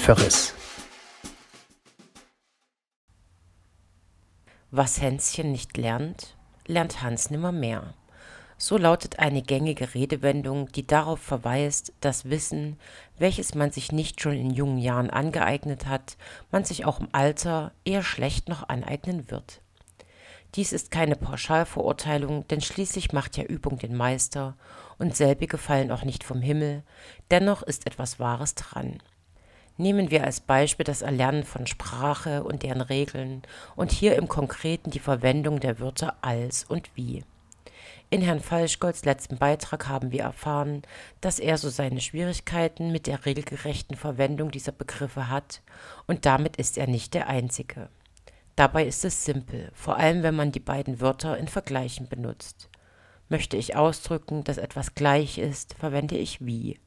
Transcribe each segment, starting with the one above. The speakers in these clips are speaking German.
Verriss. Was Hänschen nicht lernt, lernt Hans nimmermehr. So lautet eine gängige Redewendung, die darauf verweist, dass Wissen, welches man sich nicht schon in jungen Jahren angeeignet hat, man sich auch im Alter eher schlecht noch aneignen wird. Dies ist keine Pauschalverurteilung, denn schließlich macht ja Übung den Meister und selbige fallen auch nicht vom Himmel, dennoch ist etwas Wahres dran. Nehmen wir als Beispiel das Erlernen von Sprache und deren Regeln und hier im Konkreten die Verwendung der Wörter als und wie. In Herrn Falschgolds letzten Beitrag haben wir erfahren, dass er so seine Schwierigkeiten mit der regelgerechten Verwendung dieser Begriffe hat, und damit ist er nicht der Einzige. Dabei ist es simpel, vor allem wenn man die beiden Wörter in Vergleichen benutzt. Möchte ich ausdrücken, dass etwas gleich ist, verwende ich wie.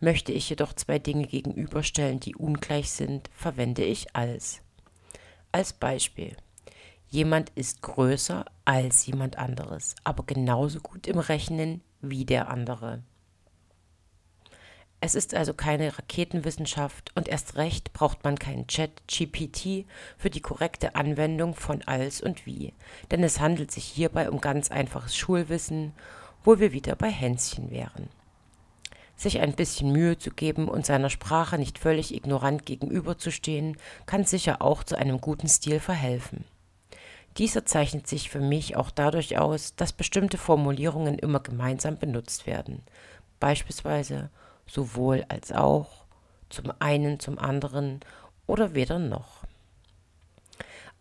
Möchte ich jedoch zwei Dinge gegenüberstellen, die ungleich sind, verwende ich als. Als Beispiel. Jemand ist größer als jemand anderes, aber genauso gut im Rechnen wie der andere. Es ist also keine Raketenwissenschaft und erst recht braucht man keinen Chat GPT für die korrekte Anwendung von als und wie, denn es handelt sich hierbei um ganz einfaches Schulwissen, wo wir wieder bei Hänschen wären. Sich ein bisschen Mühe zu geben und seiner Sprache nicht völlig ignorant gegenüberzustehen, kann sicher auch zu einem guten Stil verhelfen. Dieser zeichnet sich für mich auch dadurch aus, dass bestimmte Formulierungen immer gemeinsam benutzt werden, beispielsweise sowohl als auch, zum einen, zum anderen oder weder noch.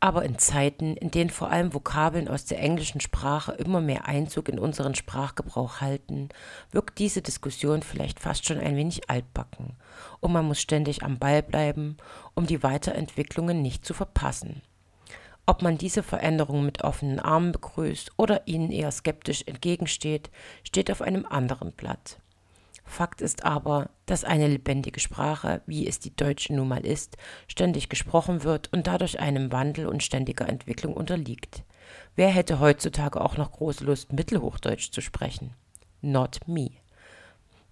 Aber in Zeiten, in denen vor allem Vokabeln aus der englischen Sprache immer mehr Einzug in unseren Sprachgebrauch halten, wirkt diese Diskussion vielleicht fast schon ein wenig altbacken und man muss ständig am Ball bleiben, um die Weiterentwicklungen nicht zu verpassen. Ob man diese Veränderungen mit offenen Armen begrüßt oder ihnen eher skeptisch entgegensteht, steht auf einem anderen Blatt. Fakt ist aber, dass eine lebendige Sprache, wie es die deutsche nun mal ist, ständig gesprochen wird und dadurch einem Wandel und ständiger Entwicklung unterliegt. Wer hätte heutzutage auch noch große Lust, Mittelhochdeutsch zu sprechen? Not me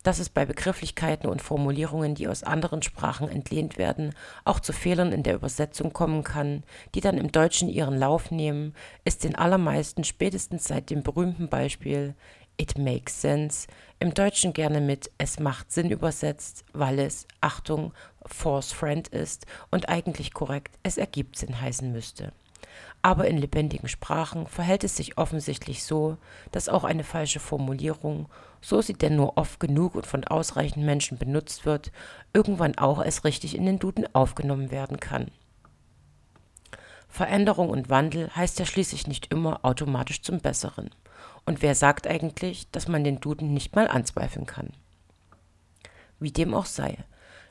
dass es bei Begrifflichkeiten und Formulierungen, die aus anderen Sprachen entlehnt werden, auch zu Fehlern in der Übersetzung kommen kann, die dann im Deutschen ihren Lauf nehmen, ist den allermeisten spätestens seit dem berühmten Beispiel It makes sense im Deutschen gerne mit Es macht Sinn übersetzt, weil es, Achtung, force friend ist und eigentlich korrekt Es ergibt Sinn heißen müsste. Aber in lebendigen Sprachen verhält es sich offensichtlich so, dass auch eine falsche Formulierung, so sie denn nur oft genug und von ausreichend Menschen benutzt wird, irgendwann auch als richtig in den Duden aufgenommen werden kann. Veränderung und Wandel heißt ja schließlich nicht immer automatisch zum Besseren. Und wer sagt eigentlich, dass man den Duden nicht mal anzweifeln kann? Wie dem auch sei,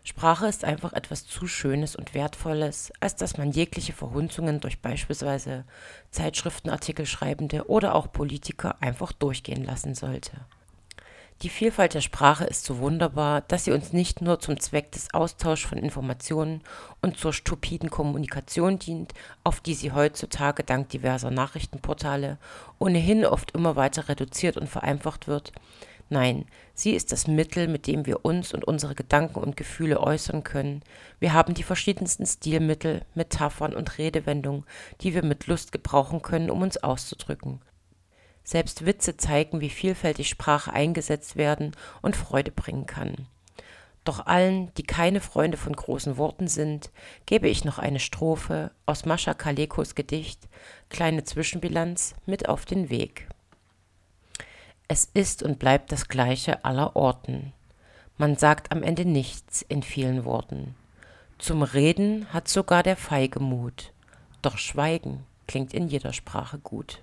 Sprache ist einfach etwas zu Schönes und Wertvolles, als dass man jegliche Verhunzungen durch beispielsweise Zeitschriftenartikelschreibende oder auch Politiker einfach durchgehen lassen sollte. Die Vielfalt der Sprache ist so wunderbar, dass sie uns nicht nur zum Zweck des Austauschs von Informationen und zur stupiden Kommunikation dient, auf die sie heutzutage dank diverser Nachrichtenportale ohnehin oft immer weiter reduziert und vereinfacht wird, Nein, sie ist das Mittel, mit dem wir uns und unsere Gedanken und Gefühle äußern können. Wir haben die verschiedensten Stilmittel, Metaphern und Redewendungen, die wir mit Lust gebrauchen können, um uns auszudrücken. Selbst Witze zeigen, wie vielfältig Sprache eingesetzt werden und Freude bringen kann. Doch allen, die keine Freunde von großen Worten sind, gebe ich noch eine Strophe aus Mascha Kalekos Gedicht Kleine Zwischenbilanz mit auf den Weg. Es ist und bleibt das Gleiche aller Orten. Man sagt am Ende nichts in vielen Worten. Zum Reden hat sogar der Feige Mut. Doch Schweigen klingt in jeder Sprache gut.